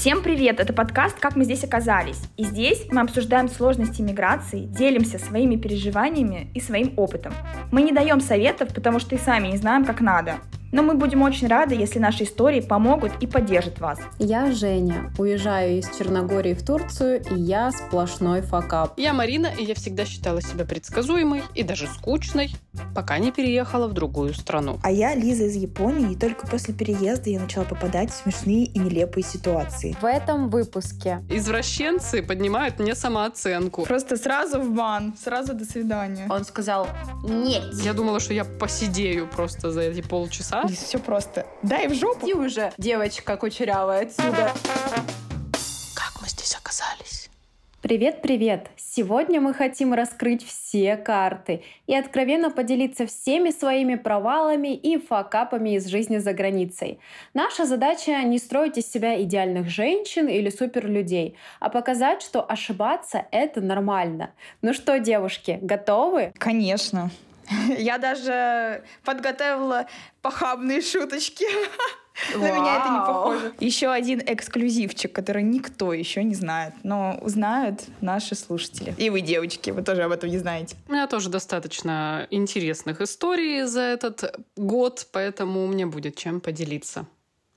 Всем привет! Это подкаст «Как мы здесь оказались». И здесь мы обсуждаем сложности миграции, делимся своими переживаниями и своим опытом. Мы не даем советов, потому что и сами не знаем, как надо. Но мы будем очень рады, если наши истории помогут и поддержат вас. Я Женя, уезжаю из Черногории в Турцию, и я сплошной факап. Я Марина, и я всегда считала себя предсказуемой и даже скучной, пока не переехала в другую страну. А я Лиза из Японии, и только после переезда я начала попадать в смешные и нелепые ситуации. В этом выпуске Извращенцы поднимают мне самооценку. Просто сразу в бан, сразу до свидания. он сказал «нет». Я думала, что я посидею просто за эти полчаса. Лиз, все просто. Дай в жопу. Иди уже, девочка кучерявая, отсюда. Как мы здесь оказались? Привет-привет! Сегодня мы хотим раскрыть все карты и откровенно поделиться всеми своими провалами и факапами из жизни за границей. Наша задача не строить из себя идеальных женщин или суперлюдей, а показать, что ошибаться — это нормально. Ну что, девушки, готовы? Конечно. Я даже подготовила похабные шуточки. На меня это не Вау. похоже. Еще один эксклюзивчик, который никто еще не знает, но узнают наши слушатели. И вы, девочки, вы тоже об этом не знаете. У меня тоже достаточно интересных историй за этот год, поэтому мне будет чем поделиться.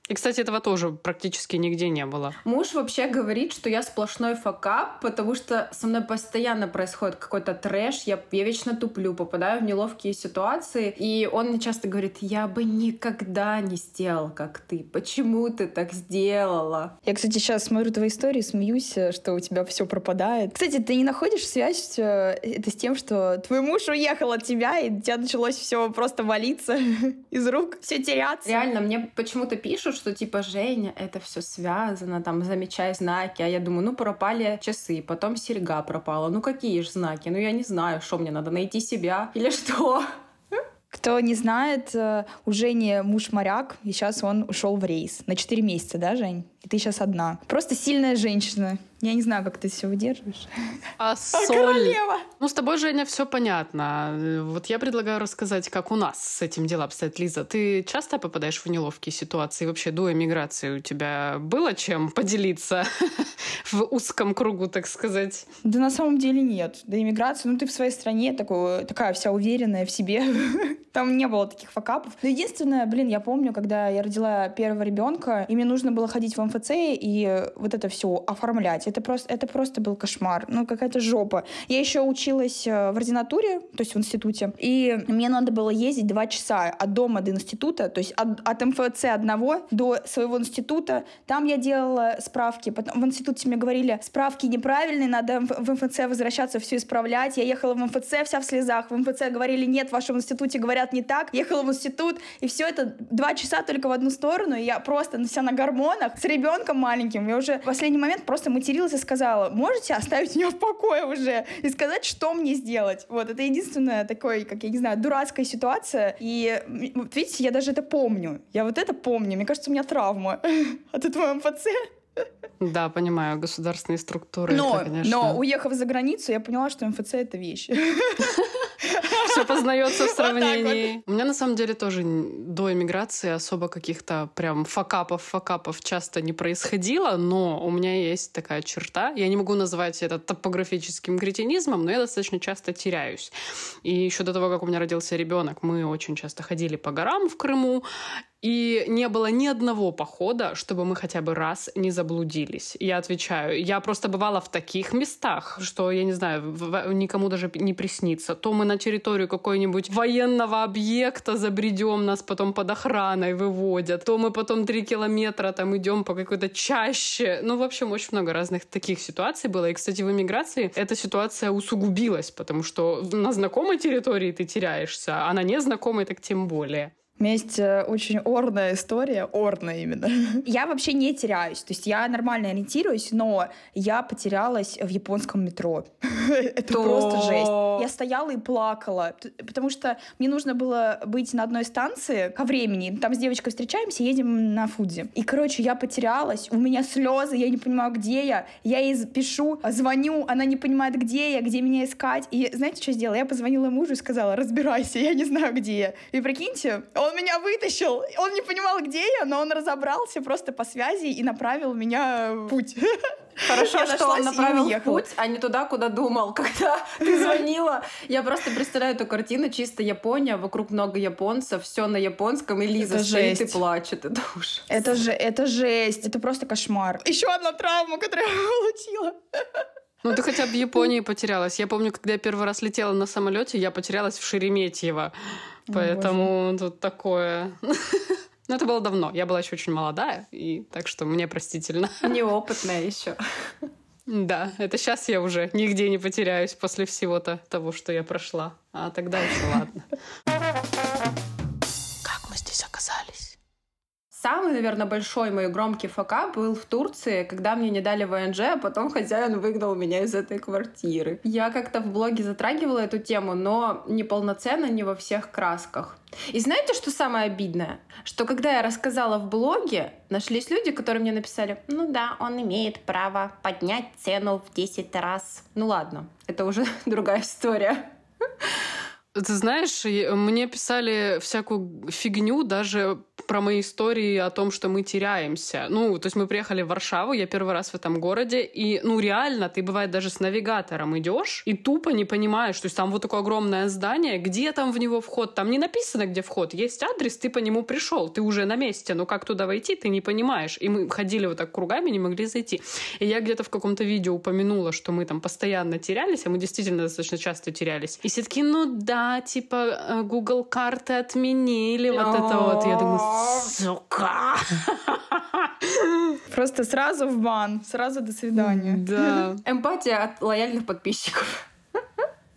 И, кстати, этого тоже практически нигде не было. Муж вообще говорит, что я сплошной факап, потому что со мной постоянно происходит какой-то трэш, я, я вечно туплю, попадаю в неловкие ситуации, и он мне часто говорит, я бы никогда не сделал, как ты, почему ты так сделала? Я, кстати, сейчас смотрю твои истории, смеюсь, э, что у тебя все пропадает. Кстати, ты не находишь связь э, это с тем, что твой муж уехал от тебя, и у тебя началось все просто валиться из рук, все теряться. Реально, мне почему-то пишут, что типа, Женя, это все связано, там, замечай знаки, а я думаю, ну, пропали часы, потом серьга пропала, ну, какие же знаки, ну, я не знаю, что мне надо, найти себя или что? Кто не знает, э, у Жени муж моряк, и сейчас он ушел в рейс. На 4 месяца, да, Жень? И ты сейчас одна. Просто сильная женщина. Я не знаю, как ты все выдерживаешь. А соль... Ну, с тобой, Женя, все понятно. Вот я предлагаю рассказать, как у нас с этим дела обстоят. Лиза, ты часто попадаешь в неловкие ситуации? Вообще, до эмиграции у тебя было чем поделиться в узком кругу, так сказать? Да на самом деле нет. До иммиграции, ну ты в своей стране такой, такая вся уверенная в себе. Там не было таких факапов. Но единственное, блин, я помню, когда я родила первого ребенка, и мне нужно было ходить в МФЦ и вот это все оформлять. Это просто, это просто был кошмар. Ну, какая-то жопа. Я еще училась э, в ординатуре, то есть в институте, и мне надо было ездить два часа от дома до института, то есть от, от МФЦ одного до своего института. Там я делала справки. Потом в институте мне говорили, справки неправильные, надо в МФЦ возвращаться, все исправлять. Я ехала в МФЦ вся в слезах. В МФЦ говорили, нет, в вашем институте говорят не так. Ехала в институт, и все это два часа только в одну сторону. И я просто вся на гормонах с ребенком маленьким. Я уже в последний момент просто материлась и сказала, можете оставить меня в покое уже и сказать, что мне сделать. Вот, это единственная такой, как я не знаю, дурацкая ситуация. И вот видите, я даже это помню. Я вот это помню. Мне кажется, у меня травма от этого МФЦ. Да, понимаю, государственные структуры. Но, это, конечно, но уехав за границу, я поняла, что МФЦ это вещь. все познается в сравнении. У меня на самом деле тоже до эмиграции особо каких-то прям факапов, факапов часто не происходило, но у меня есть такая черта. Я не могу назвать это топографическим кретинизмом, но я достаточно часто теряюсь. И еще до того, как у меня родился ребенок, мы очень часто ходили по горам в Крыму, и не было ни одного похода, чтобы мы хотя бы раз не заблудились. Я отвечаю, я просто бывала в таких местах, что, я не знаю, никому даже не приснится. То мы на территорию какой-нибудь военного объекта забредем, нас потом под охраной выводят, то мы потом три километра там идем по какой-то чаще. Ну, в общем, очень много разных таких ситуаций было. И, кстати, в эмиграции эта ситуация усугубилась, потому что на знакомой территории ты теряешься, а на незнакомой так тем более. У меня есть э, очень орная история, орная именно. Я вообще не теряюсь, то есть я нормально ориентируюсь, но я потерялась в японском метро. Это То- просто жесть. Я стояла и плакала, потому что мне нужно было быть на одной станции ко времени. Там с девочкой встречаемся, едем на Фудзи. И, короче, я потерялась, у меня слезы, я не понимаю, где я. Я ей пишу, звоню, она не понимает, где я, где меня искать. И знаете, что я сделала? Я позвонила мужу и сказала, разбирайся, я не знаю, где я. И прикиньте, Он меня вытащил. Он не понимал, где я, но он разобрался просто по связи и направил меня в путь. Хорошо, Я что он направил в путь, а не туда, куда думал, когда ты звонила. Я просто представляю эту картину, чисто Япония, вокруг много японцев, все на японском, и Лиза Это стоит и жесть. плачет. Это ужас. Это же, это жесть. Это просто кошмар. Еще одна травма, которую я получила. Ну, ты хотя бы в Японии потерялась. Я помню, когда я первый раз летела на самолете, я потерялась в Шереметьево. Поэтому тут такое... Ну, это было давно. Я была еще очень молодая, и так что мне простительно. Неопытная еще. Да, это сейчас я уже нигде не потеряюсь после всего-то того, что я прошла. А тогда еще ладно. Как мы здесь оказались? Самый, наверное, большой мой громкий факап был в Турции, когда мне не дали ВНЖ, а потом хозяин выгнал меня из этой квартиры. Я как-то в блоге затрагивала эту тему, но неполноценно, не во всех красках. И знаете, что самое обидное? Что когда я рассказала в блоге, нашлись люди, которые мне написали, ну да, он имеет право поднять цену в 10 раз. Ну ладно, это уже другая история. Ты знаешь, мне писали всякую фигню даже про мои истории о том, что мы теряемся. Ну, то есть мы приехали в Варшаву, я первый раз в этом городе, и, ну, реально, ты, бывает, даже с навигатором идешь и тупо не понимаешь, то есть там вот такое огромное здание, где там в него вход? Там не написано, где вход, есть адрес, ты по нему пришел, ты уже на месте, но как туда войти, ты не понимаешь. И мы ходили вот так кругами, не могли зайти. И я где-то в каком-то видео упомянула, что мы там постоянно терялись, а мы действительно достаточно часто терялись. И все такие, ну да, типа э, Google карты отменили, вот это вот. Я думаю, сука. Просто сразу в бан, сразу до свидания. Да. Эмпатия от лояльных подписчиков.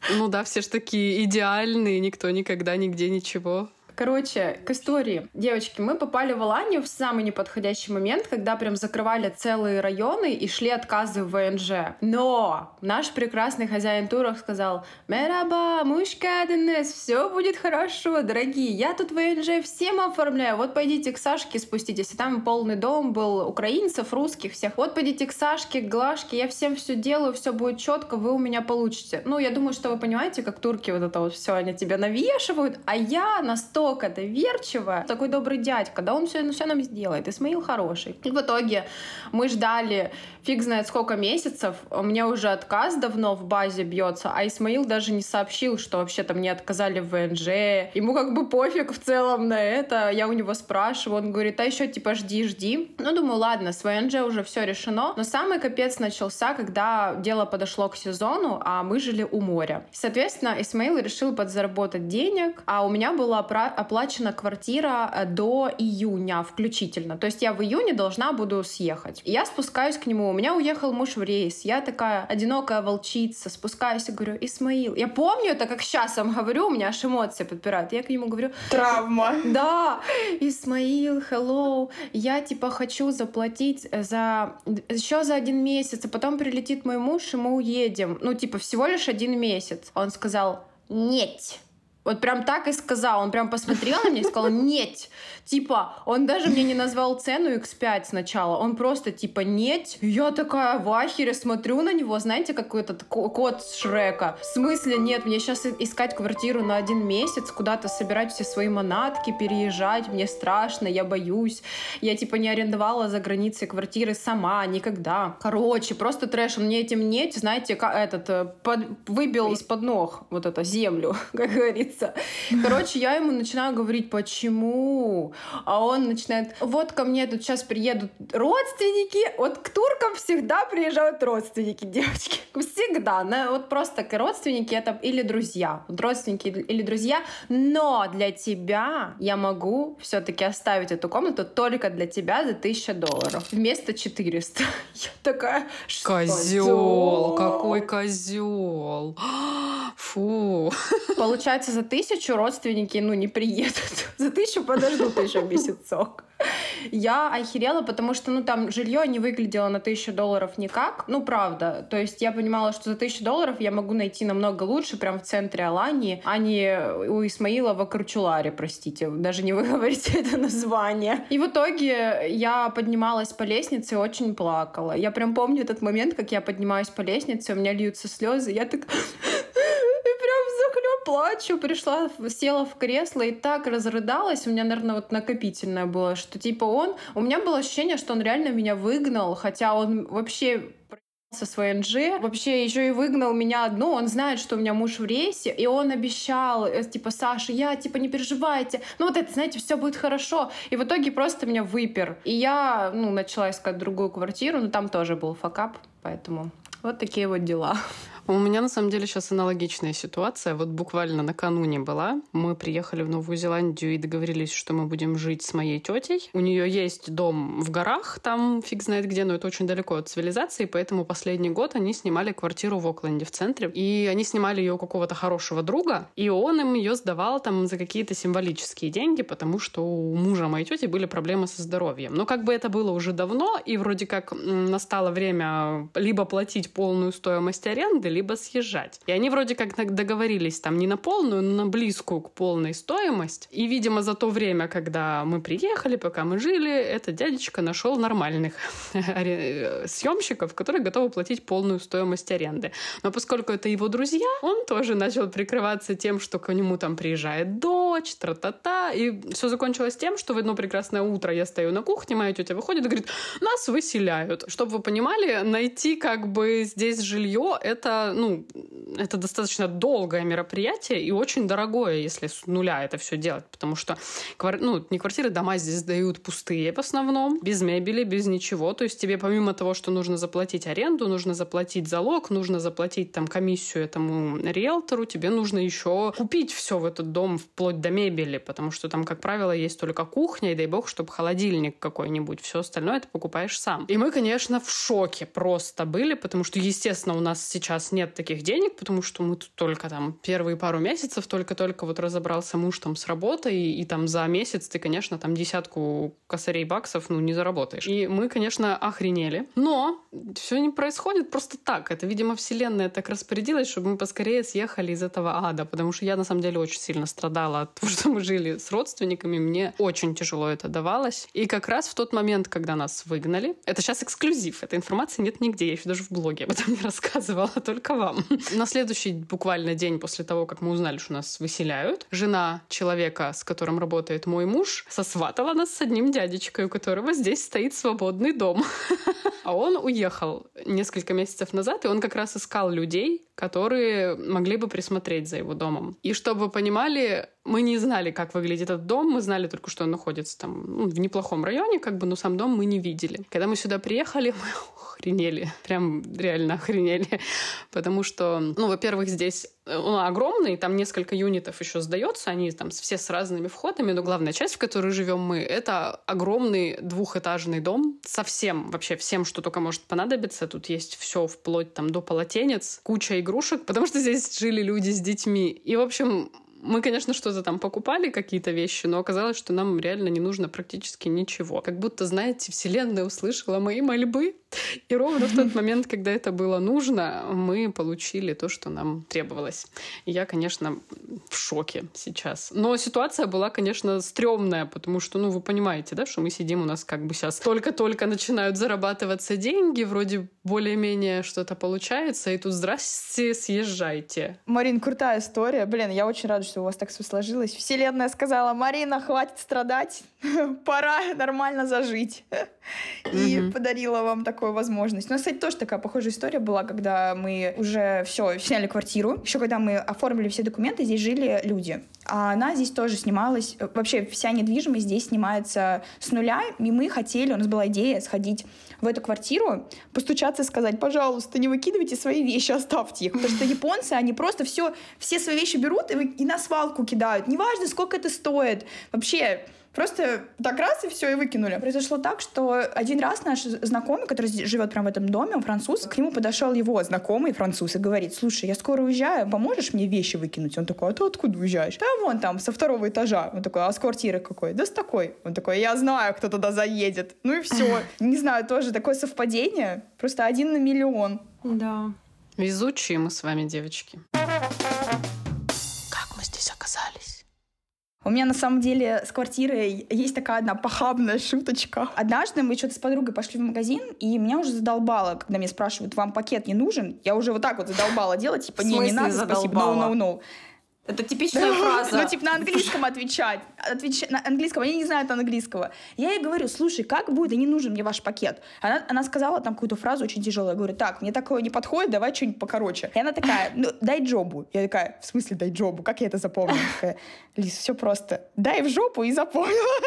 Ну да, все ж такие идеальные, никто никогда нигде ничего. Короче, к истории. Девочки, мы попали в Аланию в самый неподходящий момент, когда прям закрывали целые районы и шли отказы в ВНЖ. Но наш прекрасный хозяин туров сказал, «Мераба, мушкаденес, все будет хорошо, дорогие. Я тут ВНЖ всем оформляю. Вот пойдите к Сашке спуститесь. И там полный дом был украинцев, русских, всех. Вот пойдите к Сашке, к Глашке. Я всем все делаю, все будет четко, вы у меня получите. Ну, я думаю, что вы понимаете, как турки вот это вот все, они тебя навешивают, а я настолько доверчивая, такой добрый дядька, да он все, все нам сделает, Исмаил хороший. И в итоге мы ждали фиг знает сколько месяцев, у меня уже отказ давно в базе бьется, а Исмаил даже не сообщил, что вообще-то мне отказали в ВНЖ. Ему как бы пофиг в целом на это. Я у него спрашиваю, он говорит, а еще типа жди, жди. Ну, думаю, ладно, с ВНЖ уже все решено. Но самый капец начался, когда дело подошло к сезону, а мы жили у моря. Соответственно, Исмаил решил подзаработать денег, а у меня была оплачена квартира э, до июня включительно. То есть я в июне должна буду съехать. И я спускаюсь к нему, у меня уехал муж в рейс. Я такая одинокая волчица, спускаюсь и говорю, Исмаил. Я помню это, как сейчас вам говорю, у меня аж эмоции подпирают. Я к нему говорю, Травма. да, Исмаил, hello, я типа хочу заплатить за еще за один месяц, а потом прилетит мой муж, и мы уедем. Ну, типа, всего лишь один месяц. Он сказал, нет. Вот прям так и сказал. Он прям посмотрел на меня и сказал, нет. Типа, он даже мне не назвал цену X5 сначала. Он просто типа, нет. Я такая в ахере смотрю на него. Знаете, как этот ко- кот Шрека. В смысле, нет, мне сейчас искать квартиру на один месяц, куда-то собирать все свои манатки, переезжать. Мне страшно, я боюсь. Я типа не арендовала за границей квартиры сама, никогда. Короче, просто трэш. Он мне этим нет, знаете, этот, э, под- выбил из-под ног вот это землю, как говорится. Короче, я ему начинаю говорить, почему? А он начинает, вот ко мне тут сейчас приедут родственники. Вот к туркам всегда приезжают родственники, девочки. Всегда. На- Вот просто к- родственники это или друзья. Вот родственники или друзья. Но для тебя я могу все-таки оставить эту комнату только для тебя за 1000 долларов. Вместо 400. Я такая, что Козел, какой козел. Фу. Получается, за тысячу родственники, ну, не приедут. За тысячу подождут еще месяцок. Я охерела, потому что, ну, там жилье не выглядело на тысячу долларов никак. Ну, правда. То есть я понимала, что за тысячу долларов я могу найти намного лучше, прям в центре Алании, а не у Исмаила в Акручуларе, простите. Даже не выговорите это название. И в итоге я поднималась по лестнице и очень плакала. Я прям помню этот момент, как я поднимаюсь по лестнице, у меня льются слезы. Я так... Плачу, пришла, села в кресло и так разрыдалась. У меня, наверное, вот накопительное было, что типа он... У меня было ощущение, что он реально меня выгнал, хотя он вообще со своей НЖ, вообще еще и выгнал меня одну, он знает, что у меня муж в рейсе, и он обещал, э, типа, Саша, я, типа, не переживайте, ну вот это, знаете, все будет хорошо, и в итоге просто меня выпер, и я, ну, начала искать другую квартиру, но там тоже был факап, поэтому вот такие вот дела. У меня на самом деле сейчас аналогичная ситуация. Вот буквально накануне была. Мы приехали в Новую Зеландию и договорились, что мы будем жить с моей тетей. У нее есть дом в горах, там фиг знает где, но это очень далеко от цивилизации, поэтому последний год они снимали квартиру в Окленде, в центре. И они снимали ее у какого-то хорошего друга, и он им ее сдавал там за какие-то символические деньги, потому что у мужа моей тети были проблемы со здоровьем. Но как бы это было уже давно, и вроде как настало время либо платить полную стоимость аренды, либо съезжать. И они вроде как договорились там не на полную, но на близкую к полной стоимость. И, видимо, за то время, когда мы приехали, пока мы жили, этот дядечка нашел нормальных съемщиков, которые готовы платить полную стоимость аренды. Но поскольку это его друзья, он тоже начал прикрываться тем, что к нему там приезжает дочь, тра-та-та. И все закончилось тем, что в одно прекрасное утро я стою на кухне, моя тетя выходит и говорит, нас выселяют. Чтобы вы понимали, найти как бы здесь жилье, это ну, это достаточно долгое мероприятие и очень дорогое, если с нуля это все делать, потому что, ну, не квартиры, дома здесь дают пустые в основном, без мебели, без ничего, то есть тебе помимо того, что нужно заплатить аренду, нужно заплатить залог, нужно заплатить там комиссию этому риэлтору, тебе нужно еще купить все в этот дом вплоть до мебели, потому что там, как правило, есть только кухня, и дай бог, чтобы холодильник какой-нибудь, все остальное ты покупаешь сам. И мы, конечно, в шоке просто были, потому что, естественно, у нас сейчас нет таких денег, потому что мы тут только там первые пару месяцев только-только вот разобрался муж там с работой, и, и там за месяц ты, конечно, там десятку косарей баксов, ну, не заработаешь. И мы, конечно, охренели. Но все не происходит просто так. Это, видимо, вселенная так распорядилась, чтобы мы поскорее съехали из этого ада, потому что я, на самом деле, очень сильно страдала от того, что мы жили с родственниками. Мне очень тяжело это давалось. И как раз в тот момент, когда нас выгнали, это сейчас эксклюзив, этой информации нет нигде, я еще даже в блоге об этом не рассказывала, только только вам. На следующий буквально день после того, как мы узнали, что нас выселяют, жена человека, с которым работает мой муж, сосватала нас с одним дядечкой, у которого здесь стоит свободный дом. А он уехал несколько месяцев назад, и он как раз искал людей, которые могли бы присмотреть за его домом. И чтобы вы понимали, мы не знали, как выглядит этот дом, мы знали только, что он находится там ну, в неплохом районе, как бы, но сам дом мы не видели. Когда мы сюда приехали, мы охренели, прям реально охренели, потому что, ну, во-первых, здесь э, он огромный, там несколько юнитов еще сдается, они там все с разными входами, но главная часть, в которой живем мы, это огромный двухэтажный дом со всем, вообще всем, что только может понадобиться. Тут есть все вплоть там до полотенец, куча игрушек, потому что здесь жили люди с детьми. И, в общем, мы, конечно, что-то там покупали, какие-то вещи, но оказалось, что нам реально не нужно практически ничего. Как будто, знаете, Вселенная услышала мои мольбы, и ровно в тот момент, когда это было нужно, мы получили то, что нам требовалось. И я, конечно, в шоке сейчас. Но ситуация была, конечно, стрёмная, потому что, ну, вы понимаете, да, что мы сидим, у нас как бы сейчас только-только начинают зарабатываться деньги, вроде более-менее что-то получается, и тут здрасте, съезжайте. Марин, крутая история. Блин, я очень рада, что у вас так все сложилось. Вселенная сказала, Марина, хватит страдать, пора нормально зажить. И подарила вам такую возможность. Нас, кстати, тоже такая похожая история была, когда мы уже все, сняли квартиру. Еще когда мы оформили все документы, здесь жили люди. А она здесь тоже снималась. Вообще вся недвижимость здесь снимается с нуля. И мы хотели, у нас была идея сходить в эту квартиру, постучаться и сказать, пожалуйста, не выкидывайте свои вещи, оставьте их. Потому что японцы, они просто все, все свои вещи берут и, и на свалку кидают. Неважно, сколько это стоит. Вообще, Просто так раз и все, и выкинули. Произошло так, что один раз наш знакомый, который живет прямо в этом доме, он француз, к нему подошел его знакомый француз и говорит, слушай, я скоро уезжаю, поможешь мне вещи выкинуть? Он такой, а ты откуда уезжаешь? Да вон там, со второго этажа. Он такой, а с квартиры какой? Да с такой. Он такой, я знаю, кто туда заедет. Ну и все. Не знаю, тоже такое совпадение. Просто один на миллион. Да. Везучие мы с вами, девочки. У меня на самом деле с квартирой есть такая одна похабная шуточка. Однажды мы что-то с подругой пошли в магазин, и меня уже задолбало, когда меня спрашивают, вам пакет не нужен? Я уже вот так вот задолбала делать, типа, не, не надо, спасибо, no, no, no. Это типичная фраза. Ну, типа на английском отвечать. Отвечать на английском. Они не знают английского. Я ей говорю, слушай, как будет? Да не нужен мне ваш пакет. Она, она сказала там какую-то фразу очень тяжелую. Я говорю, так, мне такое не подходит, давай что-нибудь покороче. И она такая, ну, дай джобу. Я такая, в смысле дай джобу? Как я это запомнила? Такая, Лиз, все просто. Дай в жопу и запомнила.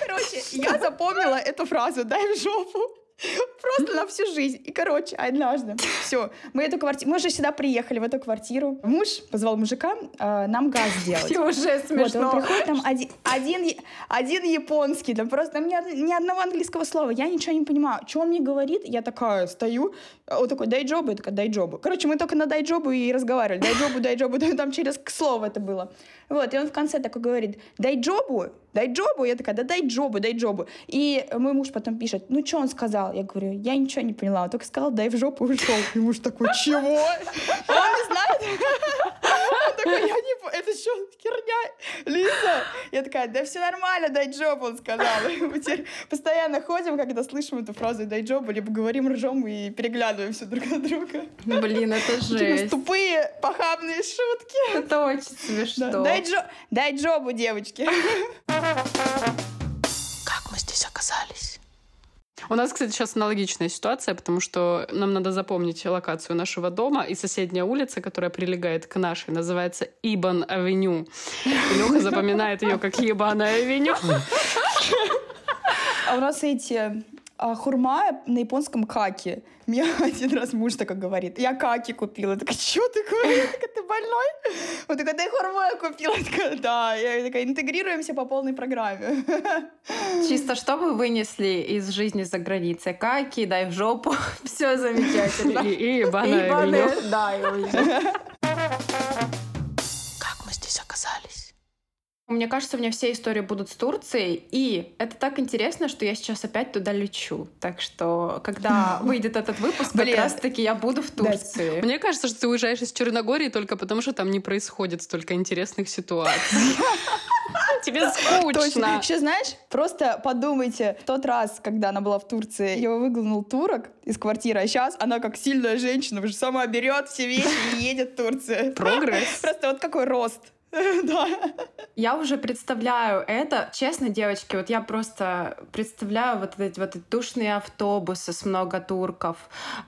Короче, я запомнила эту фразу «дай в жопу». Просто на всю жизнь. И, короче, однажды, все, мы эту квартиру, мы уже сюда приехали, в эту квартиру. Муж позвал мужика э, нам газ сделать. И уже Вот, он смешно. приходит, там один, один, один японский, там просто там ни, ни одного английского слова, я ничего не понимаю. Что он мне говорит? Я такая стою, а он такой, дай джобу, я такая, дай джобу. Короче, мы только на дай джобу и разговаривали. Дай джобу, дай джобу, там через слово это было. Вот, и он в конце такой говорит, дай джобу, дай джобу. Я такая, да дай джобу, дай джобу. И мой муж потом пишет, ну что он сказал? Я говорю, я ничего не поняла. Он только сказал, дай в жопу, и ушел. И муж такой, чего? Он не знает. Я не это что, херня? Лиза. Я такая, да все нормально, дай джоб, он сказал. Мы теперь постоянно ходим, когда слышим эту фразу дай джобу, либо говорим, ржем и переглядываемся друг от друга. Блин, это жесть. тупые, похабные шутки. Это очень Да. смешно. Дай, джо... дай джобу, девочки. Как мы здесь оказались? У нас, кстати, сейчас аналогичная ситуация, потому что нам надо запомнить локацию нашего дома, и соседняя улица, которая прилегает к нашей, называется Ибан-авеню. Леха запоминает ее как Ебаная авеню. А у нас эти а, хурма на японском каки. Мне один раз муж такой говорит, я каки купила. Я такая, что ты говоришь? Я такая, ты больной? Он такой, да я хурму я купила. Я такая, да. Я такая, интегрируемся по полной программе. Чисто что вы вынесли из жизни за границей? Каки, дай в жопу. Все замечательно. И, и да, и здесь оказались? Мне кажется, у меня все истории будут с Турцией, и это так интересно, что я сейчас опять туда лечу. Так что, когда выйдет этот выпуск, как раз-таки я буду в Турции. Мне кажется, что ты уезжаешь из Черногории только потому, что там не происходит столько интересных ситуаций. Тебе Точно. скучно. Еще знаешь, просто подумайте, в тот раз, когда она была в Турции, ее выгнал турок из квартиры, а сейчас она как сильная женщина, уже сама берет все вещи и едет в Турцию. Прогресс. Просто вот какой рост. Да. Я уже представляю это. Честно, девочки, вот я просто представляю вот эти вот душные автобусы с много турков,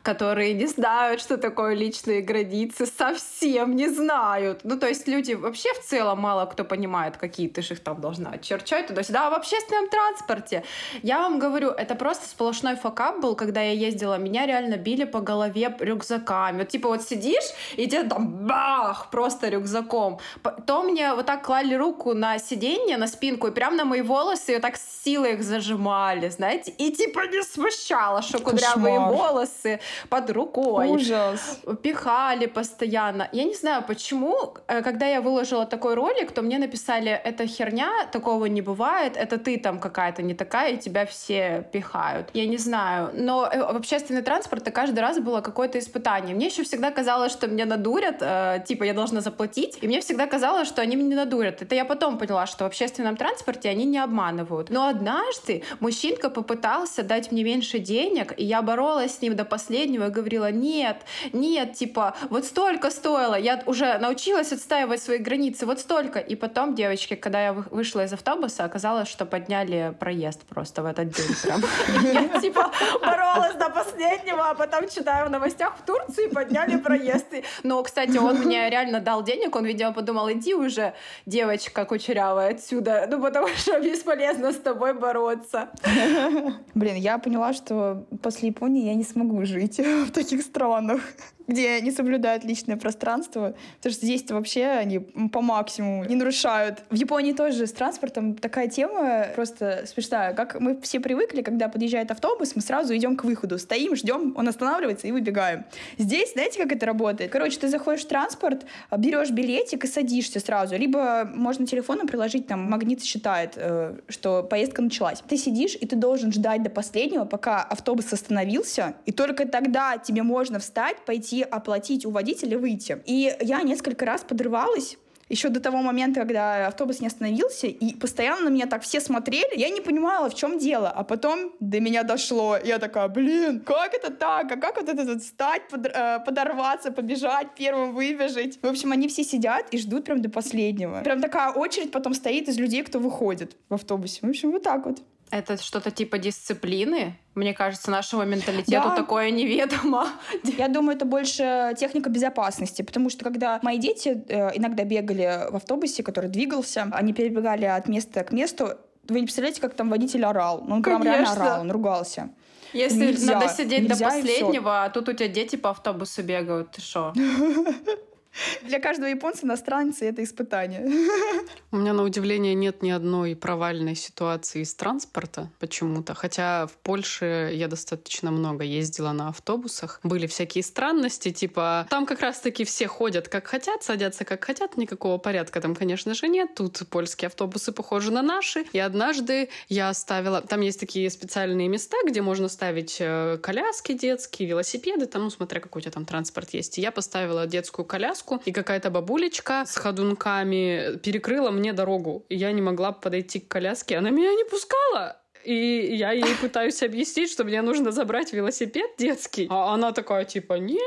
которые не знают, что такое личные границы, совсем не знают. Ну, то есть люди вообще в целом мало кто понимает, какие ты же их там должна очерчать туда-сюда. А в общественном транспорте, я вам говорю, это просто сплошной факап был, когда я ездила, меня реально били по голове рюкзаками. Вот, типа вот сидишь, и тебе там бах, просто рюкзаком. Потом мне вот так клали руку на сиденье, на спинку, и прям на мои волосы и так с силой их зажимали, знаете, и типа не смущало, что кудрявые Кошмар. волосы под рукой Ужас. пихали постоянно. Я не знаю, почему, э, когда я выложила такой ролик, то мне написали, это херня, такого не бывает, это ты там какая-то не такая, и тебя все пихают. Я не знаю. Но э, в общественный транспорт это каждый раз было какое-то испытание. Мне еще всегда казалось, что меня надурят, э, типа я должна заплатить, и мне всегда казалось, что они меня надурят. Это я потом поняла, что в общественном транспорте они не обманывают. Но однажды мужчинка попытался дать мне меньше денег, и я боролась с ним до последнего и говорила, нет, нет, типа, вот столько стоило. Я уже научилась отстаивать свои границы, вот столько. И потом, девочки, когда я вы- вышла из автобуса, оказалось, что подняли проезд просто в этот день. Я типа боролась до последнего, а потом читаю в новостях в Турции подняли проезд. Но, кстати, он мне реально дал денег, он, видимо, подумал, иди уже, девочка кучерявая, отсюда, ну, потому что бесполезно с тобой бороться. Блин, я поняла, что после Японии я не смогу жить в таких странах, где не соблюдают личное пространство, потому что здесь-то вообще они по максимуму не нарушают. В Японии тоже с транспортом такая тема просто смешная. Как мы все привыкли, когда подъезжает автобус, мы сразу идем к выходу, стоим, ждем, он останавливается и выбегаем. Здесь, знаете, как это работает? Короче, ты заходишь в транспорт, берешь билетик и садишься сразу. Либо можно телефоном приложить, там магнит считает, э, что поездка началась. Ты сидишь, и ты должен ждать до последнего, пока автобус остановился, и только тогда тебе можно встать, пойти оплатить у водителя, выйти. И я несколько раз подрывалась, еще до того момента, когда автобус не остановился, и постоянно на меня так все смотрели, я не понимала, в чем дело, а потом до меня дошло, я такая, блин, как это так, а как вот это встать, э, подорваться, побежать, первым выбежать. В общем, они все сидят и ждут прям до последнего. Прям такая очередь потом стоит из людей, кто выходит в автобусе. В общем, вот так вот. Это что-то типа дисциплины? Мне кажется, нашего менталитета да. такое неведомо. Я думаю, это больше техника безопасности, потому что когда мои дети э, иногда бегали в автобусе, который двигался, они перебегали от места к месту, вы не представляете, как там водитель орал. Он Конечно. прям реально орал, он ругался. Если нельзя, надо сидеть нельзя до последнего, а тут у тебя дети по автобусу бегают, ты что? Для каждого японца иностранца это испытание. У меня, на удивление, нет ни одной провальной ситуации с транспорта почему-то. Хотя в Польше я достаточно много ездила на автобусах. Были всякие странности, типа там как раз-таки все ходят как хотят, садятся как хотят, никакого порядка там, конечно же, нет. Тут польские автобусы похожи на наши. И однажды я оставила... Там есть такие специальные места, где можно ставить э, коляски детские, велосипеды, там, ну, смотря какой у тебя там транспорт есть. И я поставила детскую коляску коляску, и какая-то бабулечка с ходунками перекрыла мне дорогу. И я не могла подойти к коляске, она меня не пускала. И я ей пытаюсь объяснить, что мне нужно забрать велосипед детский. А она такая, типа, не,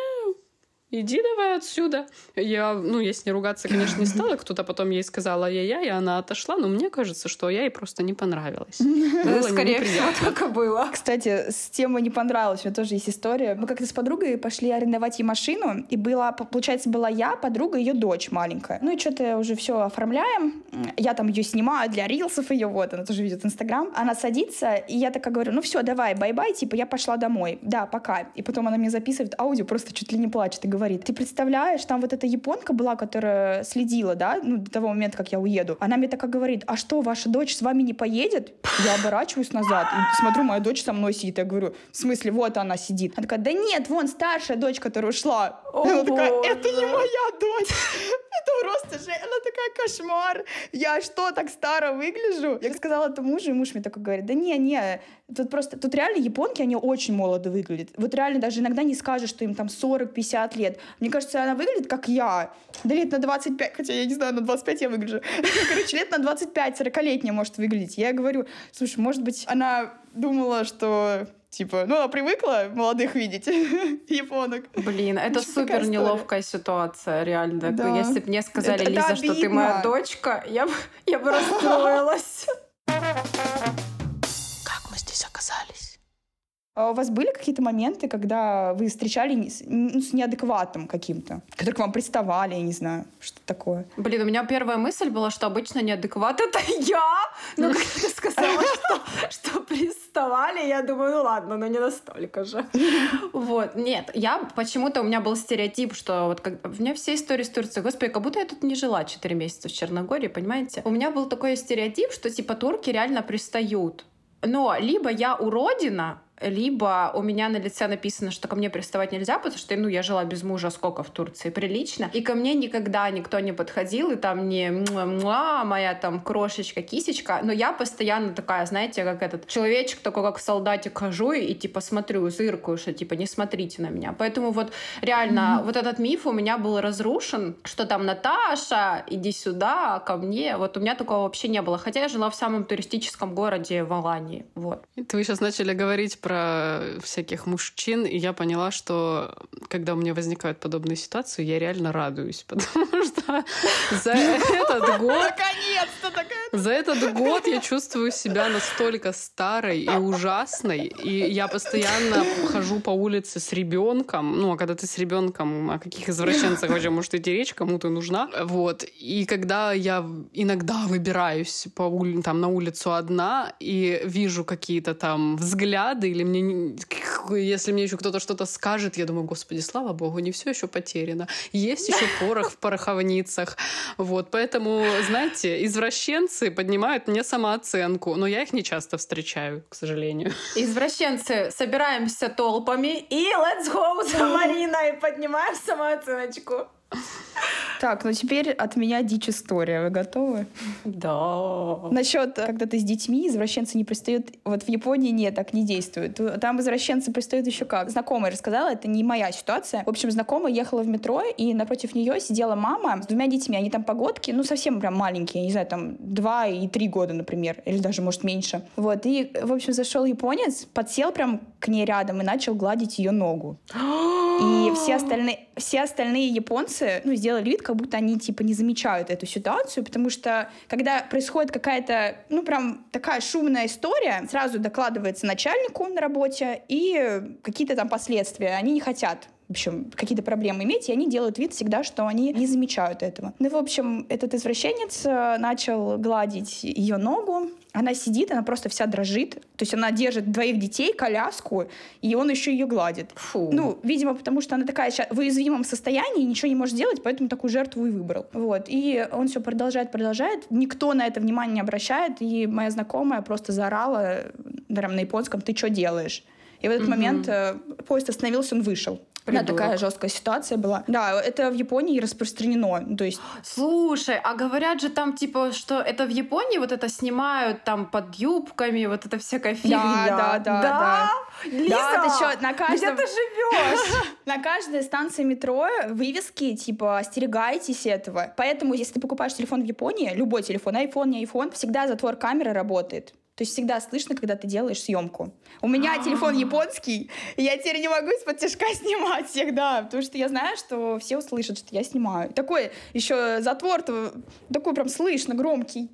иди давай отсюда. Я, ну, если не ругаться, конечно, не стала. Кто-то потом ей сказал ай-яй-яй, и она отошла. Но мне кажется, что я ей просто не понравилась. Было Скорее всего, так и было. Кстати, с темой не понравилось. У меня тоже есть история. Мы как-то с подругой пошли арендовать ей машину. И была, получается, была я, подруга, ее дочь маленькая. Ну и что-то уже все оформляем. Я там ее снимаю для рилсов ее, вот, она тоже ведет Инстаграм. Она садится, и я такая говорю, ну все, давай, bye-bye, типа, я пошла домой. Да, пока. И потом она мне записывает аудио, просто чуть ли не плачет и говорит, говорит, ты представляешь, там вот эта японка была, которая следила, да, ну, до того момента, как я уеду. Она мне такая говорит, а что, ваша дочь с вами не поедет? Я оборачиваюсь назад и смотрю, моя дочь со мной сидит. Я говорю, в смысле, вот она сидит. Она такая, да нет, вон старшая дочь, которая ушла. О, она такая, это не моя дочь. Это просто же, она такая кошмар. Я что, так старо выгляжу? Я сказала это мужу, и муж мне такой говорит, да не, не, тут просто, тут реально японки, они очень молодо выглядят. Вот реально даже иногда не скажешь, что им там 40-50 лет. Мне кажется, она выглядит как я. Да лет на 25, хотя я не знаю, на 25 я выгляжу. Короче, лет на 25, 40-летняя может выглядеть. Я говорю, слушай, может быть, она думала, что Типа, ну, она привыкла молодых видеть, японок. Блин, это супер неловкая ситуация, реально. Да. Если бы мне сказали, это, Лиза, это что ты моя дочка, я бы, я бы расстроилась. у вас были какие-то моменты, когда вы встречали с, ну, с неадекватным каким-то, который к вам приставали, я не знаю, что такое? Блин, у меня первая мысль была, что обычно неадекват — это я! Ну, как ты сказала, что, что приставали, я думаю, ну ладно, но не настолько же. Вот, нет, я почему-то, у меня был стереотип, что вот как, у меня все истории с Турцией, господи, как будто я тут не жила 4 месяца в Черногории, понимаете? У меня был такой стереотип, что типа турки реально пристают. Но либо я уродина, либо у меня на лице написано, что ко мне приставать нельзя, потому что, ну, я жила без мужа сколько в Турции, прилично, и ко мне никогда никто не подходил, и там не муа, моя там крошечка, кисечка, но я постоянно такая, знаете, как этот человечек, такой как солдатик хожу и, типа смотрю, зыркаю, что типа не смотрите на меня. Поэтому вот реально mm-hmm. вот этот миф у меня был разрушен, что там Наташа, иди сюда, ко мне. Вот у меня такого вообще не было. Хотя я жила в самом туристическом городе в Алании. Вот. Это вы сейчас начали говорить про про всяких мужчин, и я поняла, что когда у меня возникают подобные ситуации, я реально радуюсь, потому что за этот год... За этот год я чувствую себя настолько старой и ужасной, и я постоянно хожу по улице с ребенком. Ну, а когда ты с ребенком, о каких извращенцах вообще может идти речь, кому ты нужна? Вот. И когда я иногда выбираюсь по ули... там, на улицу одна и вижу какие-то там взгляды или мне, если мне еще кто-то что-то скажет, я думаю, господи, слава богу, не все еще потеряно. Есть еще порох в пороховницах. Вот, поэтому, знаете, извращенцы поднимают мне самооценку, но я их не часто встречаю, к сожалению. Извращенцы, собираемся толпами и let's go за Мариной, поднимаем самооценочку. Так, ну теперь от меня дичь история. Вы готовы? Да. Насчет, когда ты с детьми, извращенцы не пристают. Вот в Японии нет, так не действует. Там извращенцы пристают еще как. Знакомая рассказала, это не моя ситуация. В общем, знакомая ехала в метро, и напротив нее сидела мама с двумя детьми. Они там погодки, ну, совсем прям маленькие, я не знаю, там два и три года, например, или даже, может, меньше. Вот, и, в общем, зашел японец, подсел прям к ней рядом и начал гладить ее ногу. И все остальные, все остальные японцы ну, сделали вид, как будто они типа не замечают эту ситуацию, потому что когда происходит какая-то, ну прям такая шумная история, сразу докладывается начальнику на работе и какие-то там последствия. Они не хотят в общем, какие-то проблемы иметь, и они делают вид всегда, что они не замечают этого. Ну, в общем, этот извращенец э, начал гладить ее ногу, она сидит, она просто вся дрожит. То есть она держит двоих детей, коляску, и он еще ее гладит. Фу. Ну, видимо, потому что она такая в уязвимом состоянии, ничего не может сделать, поэтому такую жертву и выбрал. Вот. И он все продолжает, продолжает. Никто на это внимание не обращает, и моя знакомая просто заорала прям на японском, ты что делаешь? И в этот угу. момент э, поезд остановился, он вышел. Придурок. Да, такая жесткая ситуация была. Да, это в Японии распространено. То есть... Слушай, а говорят же там, типа, что это в Японии вот это снимают там под юбками, вот это всякая фигня. Да, да, да. Да? Лиза, да, ты что, на каждом... где ты живешь? На каждой станции метро вывески, типа, остерегайтесь этого. Поэтому, если ты покупаешь телефон в Японии, любой телефон, iPhone, не iPhone, всегда затвор камеры работает. То есть всегда слышно, когда ты делаешь съемку. У меня телефон японский, и я теперь не могу из-под тяжка снимать всегда, потому что я знаю, что все услышат, что я снимаю. Такой еще затвор такой прям слышно, громкий.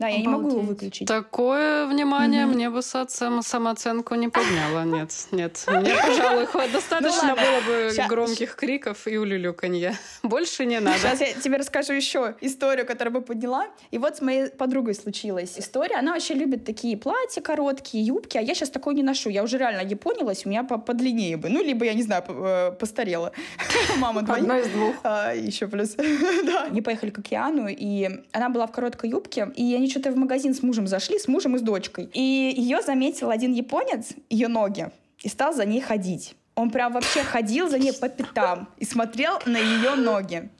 Да, я не могу его выключить. Такое внимание мне бы самооценку не подняло. Нет, нет. Мне, пожалуй, достаточно ну было бы громких криков и улюлюканья. Больше не надо. Сейчас я тебе расскажу еще историю, которую бы подняла. И вот с моей подругой случилась история. Она вообще любит такие платья короткие, юбки, а я сейчас такой не ношу. Я уже реально японилась, у меня подлиннее бы. Ну, либо, я не знаю, э, постарела. Мама двоих. Одно из двух. А, еще плюс. да. Не поехали к океану, и она была в короткой юбке, и я они что-то в магазин с мужем зашли, с мужем и с дочкой. И ее заметил один японец, ее ноги, и стал за ней ходить. Он прям вообще ходил за ней по пятам и смотрел на ее ноги.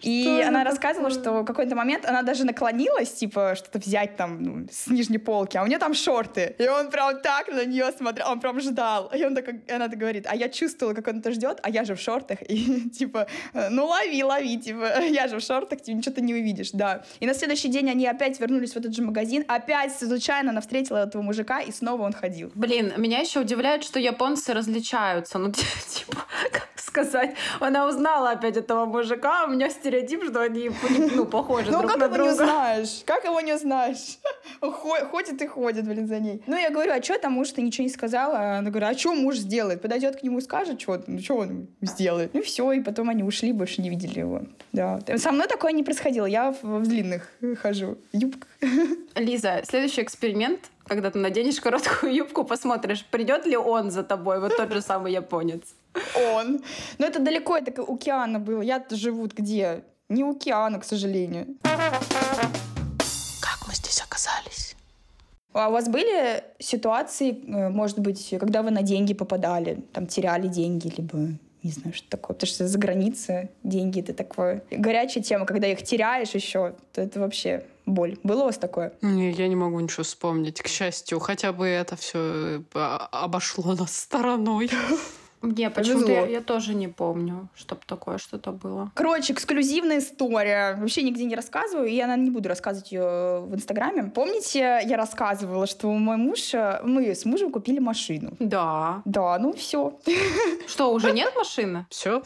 И она рассказывала, что в какой-то момент она даже наклонилась, типа, что-то взять там ну, с нижней полки, а у нее там шорты. И он прям так на нее смотрел, он прям ждал. И он так, она так говорит, а я чувствовала, как он это ждет, а я же в шортах. И типа, ну лови, лови, типа, я же в шортах, тебе ничего ты не увидишь, да. И на следующий день они опять вернулись в этот же магазин, опять случайно она встретила этого мужика, и снова он ходил. Блин, меня еще удивляет, что японцы различаются ну, типа, как сказать, она узнала опять этого мужика, а у меня стереотип, что они, ну, похожи ну, друг как на его друга. не знаешь? Как его не знаешь? Ходит и ходит, блин, за ней. Ну, я говорю, а что там муж, ты ничего не сказала? Она говорит, а что муж сделает? Подойдет к нему и скажет, что ну, что он сделает? Ну, все, и потом они ушли, больше не видели его. Да. Со мной такое не происходило, я в, в длинных хожу, юбках. Лиза, следующий эксперимент когда ты наденешь короткую юбку, посмотришь, придет ли он за тобой, вот тот же самый японец. Он. Но это далеко, это у океана было. Я-то живу где? Не у океана, к сожалению. Как мы здесь оказались? А у вас были ситуации, э, может быть, когда вы на деньги попадали, там теряли деньги, либо не знаю, что такое, потому что за границей деньги это такое горячая тема, когда их теряешь еще, то это вообще боль. Было у вас такое? Не, я не могу ничего вспомнить. К счастью, хотя бы это все э, обошло нас стороной. Не, почему-то я, я тоже не помню, чтобы такое что-то было. Короче, эксклюзивная история. Вообще нигде не рассказываю, и я не буду рассказывать ее в Инстаграме. Помните, я рассказывала, что мой муж, э, мы с мужем купили машину. Да. Да, ну все. Что, уже нет машины? Все?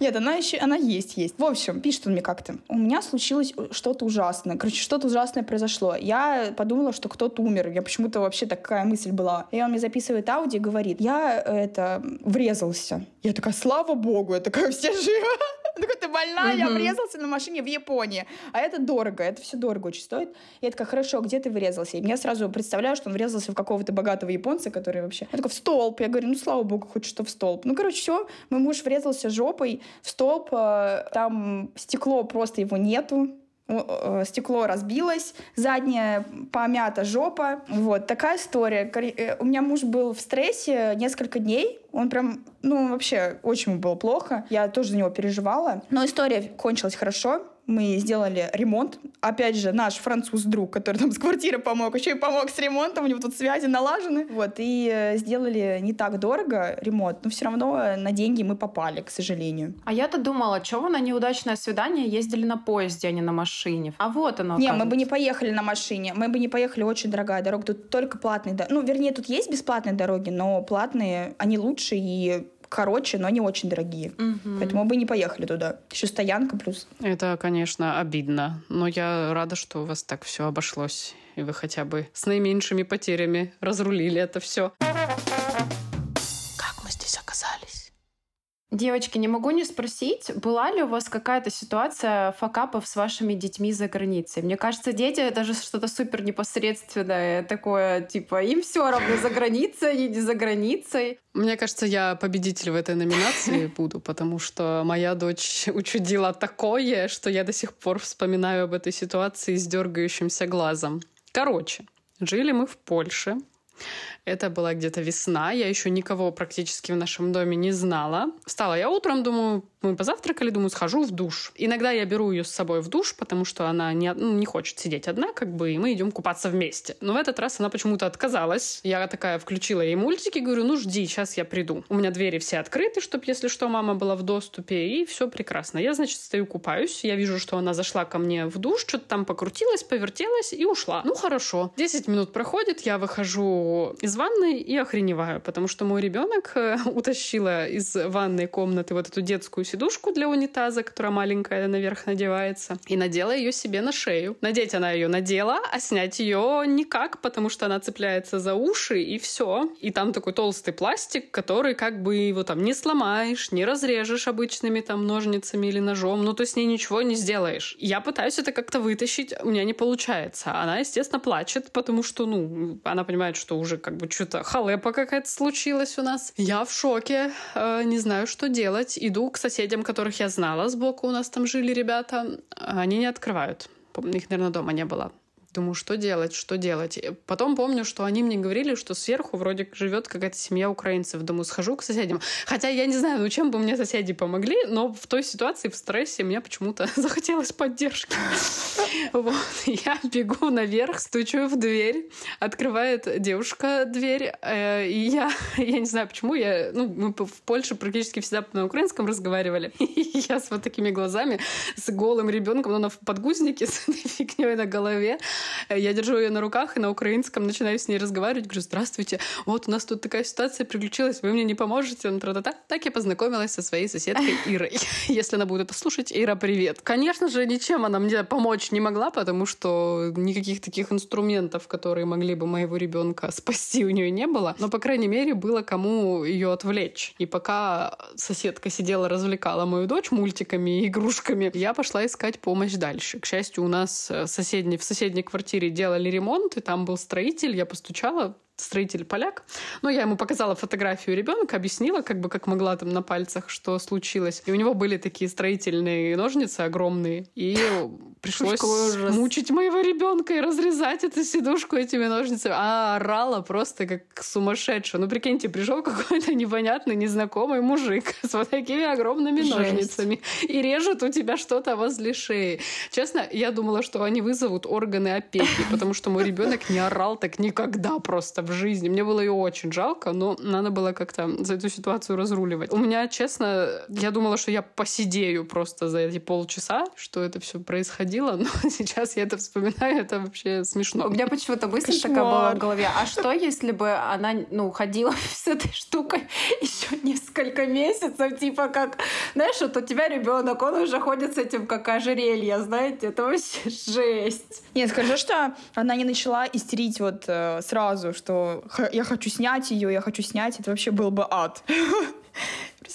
Нет, она еще, она есть, есть. В общем, пишет он мне как-то. У меня случилось что-то ужасное. Короче, что-то ужасное произошло. Я подумала, что кто-то умер. Я почему-то вообще такая мысль была. И он мне записывает аудио и говорит, я это врезал врезался. Я такая, слава богу, я такая, все живы. Такой, ты больная, я врезался на машине в Японии. А это дорого, это все дорого очень стоит. Я такая, хорошо, где ты врезался? И я сразу представляю, что он врезался в какого-то богатого японца, который вообще... Я такая, в столб. Я говорю, ну, слава богу, хоть что в столб. Ну, короче, все. Мой муж врезался жопой в столб. Э, там стекло просто его нету стекло разбилось, задняя помята жопа. Вот, такая история. Э, у меня муж был в стрессе несколько дней, он прям, ну, вообще, очень было плохо. Я тоже за него переживала. Но история кончилась хорошо мы сделали ремонт. Опять же, наш француз-друг, который там с квартиры помог, еще и помог с ремонтом, у него тут связи налажены. Вот, и э, сделали не так дорого ремонт, но все равно на деньги мы попали, к сожалению. А я-то думала, что вы на неудачное свидание ездили на поезде, а не на машине. А вот оно, Не, мы бы не поехали на машине, мы бы не поехали, очень дорогая дорога, тут только платные, ну, вернее, тут есть бесплатные дороги, но платные, они лучше, и короче, но не очень дорогие. Угу. Поэтому мы не поехали туда. Еще стоянка плюс. Это, конечно, обидно. Но я рада, что у вас так все обошлось. И вы хотя бы с наименьшими потерями разрулили это все. Девочки, не могу не спросить, была ли у вас какая-то ситуация факапов с вашими детьми за границей? Мне кажется, дети — это же что-то супер непосредственное, такое, типа, им все равно за границей, они не за границей. Мне кажется, я победитель в этой номинации буду, потому что моя дочь учудила такое, что я до сих пор вспоминаю об этой ситуации с дергающимся глазом. Короче, жили мы в Польше, это была где-то весна, я еще никого практически в нашем доме не знала. Встала я утром, думаю, мы позавтракали, думаю, схожу в душ. Иногда я беру ее с собой в душ, потому что она не, ну, не хочет сидеть одна, как бы, и мы идем купаться вместе. Но в этот раз она почему-то отказалась. Я такая включила ей мультики, говорю, ну жди, сейчас я приду. У меня двери все открыты, чтобы, если что, мама была в доступе, и все прекрасно. Я, значит, стою, купаюсь, я вижу, что она зашла ко мне в душ, что-то там покрутилась, повертелась и ушла. Ну, хорошо. Десять минут проходит, я выхожу из ванной и охреневаю, потому что мой ребенок э, утащила из ванной комнаты вот эту детскую сидушку для унитаза, которая маленькая наверх надевается, и надела ее себе на шею. Надеть она ее надела, а снять ее никак, потому что она цепляется за уши, и все. И там такой толстый пластик, который как бы его там не сломаешь, не разрежешь обычными там ножницами или ножом, ну то с ней ничего не сделаешь. Я пытаюсь это как-то вытащить, у меня не получается. Она, естественно, плачет, потому что, ну, она понимает, что уже как бы что-то халепа какая-то случилась у нас. Я в шоке, э, не знаю, что делать. Иду к соседям, которых я знала, сбоку у нас там жили ребята. Они не открывают. Их, наверное, дома не было. Думаю, что делать, что делать. Потом помню, что они мне говорили, что сверху вроде живет какая-то семья украинцев. Думаю, схожу к соседям. Хотя я не знаю, ну чем бы мне соседи помогли, но в той ситуации, в стрессе, мне почему-то захотелось поддержки. Вот. Я бегу наверх, стучу в дверь, открывает девушка дверь, э, и я, я не знаю почему, я, ну, мы в Польше практически всегда на украинском разговаривали, и я с вот такими глазами, с голым ребенком, но на подгузнике, с этой фигней на голове, я держу ее на руках и на украинском начинаю с ней разговаривать. Говорю, здравствуйте, вот у нас тут такая ситуация приключилась, вы мне не поможете? Он тра-та-та. Так я познакомилась со своей соседкой Ирой. Если она будет это слушать, Ира, привет. Конечно же, ничем она мне помочь не могла, потому что никаких таких инструментов, которые могли бы моего ребенка спасти, у нее не было. Но, по крайней мере, было кому ее отвлечь. И пока соседка сидела, развлекала мою дочь мультиками и игрушками, я пошла искать помощь дальше. К счастью, у нас соседний, в соседней квартире делали ремонт, и там был строитель, я постучала, строитель поляк. Но я ему показала фотографию ребенка, объяснила, как бы как могла там на пальцах, что случилось. И у него были такие строительные ножницы огромные. И пришлось мучить моего ребенка и разрезать эту сидушку этими ножницами. А орала просто как сумасшедшая. Ну, прикиньте, пришел какой-то непонятный, незнакомый мужик с вот такими огромными Жесть. ножницами и режет у тебя что-то возле шеи. Честно, я думала, что они вызовут органы опеки, потому что мой ребенок не орал так никогда просто в жизни. Мне было ее очень жалко, но надо было как-то за эту ситуацию разруливать. У меня, честно, я думала, что я посидею просто за эти полчаса, что это все происходило, но сейчас я это вспоминаю, это вообще смешно. У меня почему-то мысль Кошмар. такая была в голове. А что, если бы она, ну, ходила с этой штукой еще несколько месяцев, типа как, знаешь, вот у тебя ребенок, он уже ходит с этим как ожерелье, знаете, это вообще жесть. Нет, скажи, что она не начала истерить вот э, сразу, что я хочу снять ее, я хочу снять, это вообще был бы ад.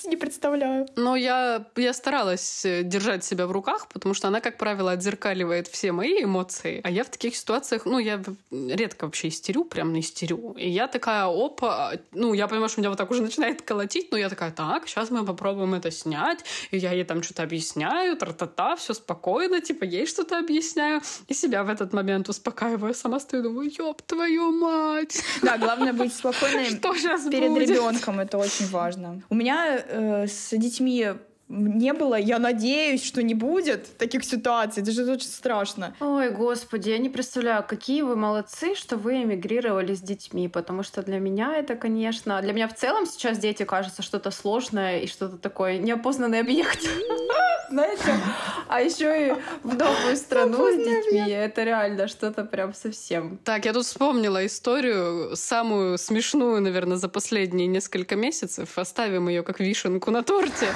Не представляю. Но я, я старалась э, держать себя в руках, потому что она, как правило, отзеркаливает все мои эмоции. А я в таких ситуациях, ну, я редко вообще истерю, прям не истерю. И я такая, опа, ну, я понимаю, что меня вот так уже начинает колотить, но я такая, так, сейчас мы попробуем это снять. И я ей там что-то объясняю, тра-та-та, все спокойно, типа, ей что-то объясняю. И себя в этот момент успокаиваю. Сама стою, думаю, ёб твою мать. Да, главное быть спокойной перед ребенком, это очень важно. У меня э, с детьми не было, я надеюсь, что не будет таких ситуаций. Это же очень страшно. Ой, господи, я не представляю, какие вы молодцы, что вы эмигрировали с детьми, потому что для меня это, конечно... Для меня в целом сейчас дети кажутся что-то сложное и что-то такое неопознанный объект. Знаете? А еще и в новую страну с детьми. Это реально что-то прям совсем. Так, я тут вспомнила историю, самую смешную, наверное, за последние несколько месяцев. Оставим ее как вишенку на торте.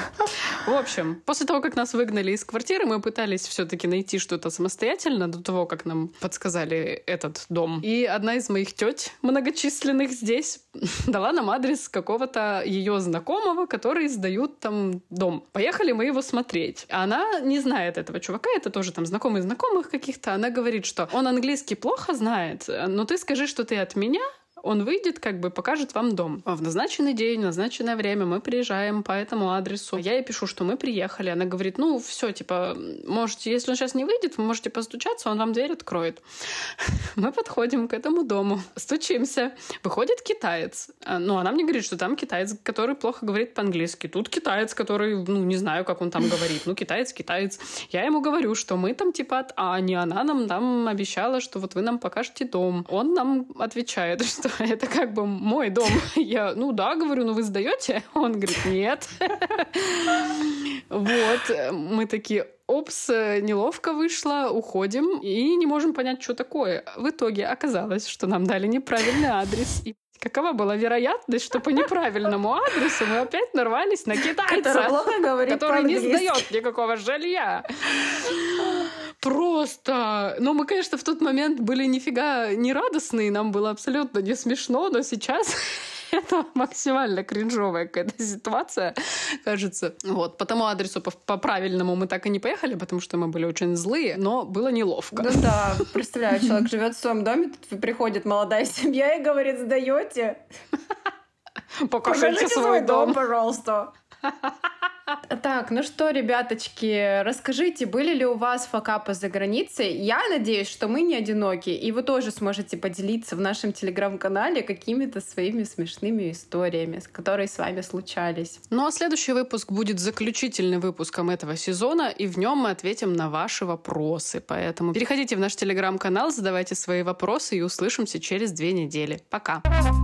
В общем, после того, как нас выгнали из квартиры, мы пытались все-таки найти что-то самостоятельно до того, как нам подсказали этот дом. И одна из моих теть многочисленных здесь дала нам адрес какого-то ее знакомого, который сдают там дом. Поехали мы его смотреть. Она не знает этого чувака, это тоже там знакомый знакомых каких-то. Она говорит, что он английский плохо знает, но ты скажи, что ты от меня, он выйдет, как бы покажет вам дом. В назначенный день, в назначенное время мы приезжаем по этому адресу. Я ей пишу, что мы приехали. Она говорит, ну, все, типа, можете, если он сейчас не выйдет, вы можете постучаться, он вам дверь откроет. Мы подходим к этому дому, стучимся. Выходит китаец. А, Ну, она мне говорит, что там китаец, который плохо говорит по-английски. Тут китаец, который, ну, не знаю, как он там говорит. Ну, китаец, китаец. Я ему говорю, что мы там типа от Ани. Она нам там обещала, что вот вы нам покажете дом. Он нам отвечает, что это как бы мой дом. Я, ну да, говорю, ну вы сдаете? Он говорит, нет. Вот, мы такие, опс, неловко вышло, уходим и не можем понять, что такое. В итоге оказалось, что нам дали неправильный адрес. И какова была вероятность, что по неправильному адресу мы опять нарвались на китайца, который не сдает никакого жилья. Просто... Ну, мы, конечно, в тот момент были нифига не радостные, нам было абсолютно не смешно, но сейчас это максимально кринжовая какая-то ситуация, кажется. Вот, по тому адресу по, по правильному мы так и не поехали, потому что мы были очень злые, но было неловко. Ну да, представляю, человек живет в своем доме, тут приходит молодая семья и говорит, сдаете? Покажите свой дом. пожалуйста. Так, ну что, ребяточки, расскажите, были ли у вас факапы за границей? Я надеюсь, что мы не одиноки, и вы тоже сможете поделиться в нашем телеграм-канале какими-то своими смешными историями, которые с вами случались. Ну а следующий выпуск будет заключительным выпуском этого сезона, и в нем мы ответим на ваши вопросы. Поэтому переходите в наш телеграм-канал, задавайте свои вопросы и услышимся через две недели. Пока! Как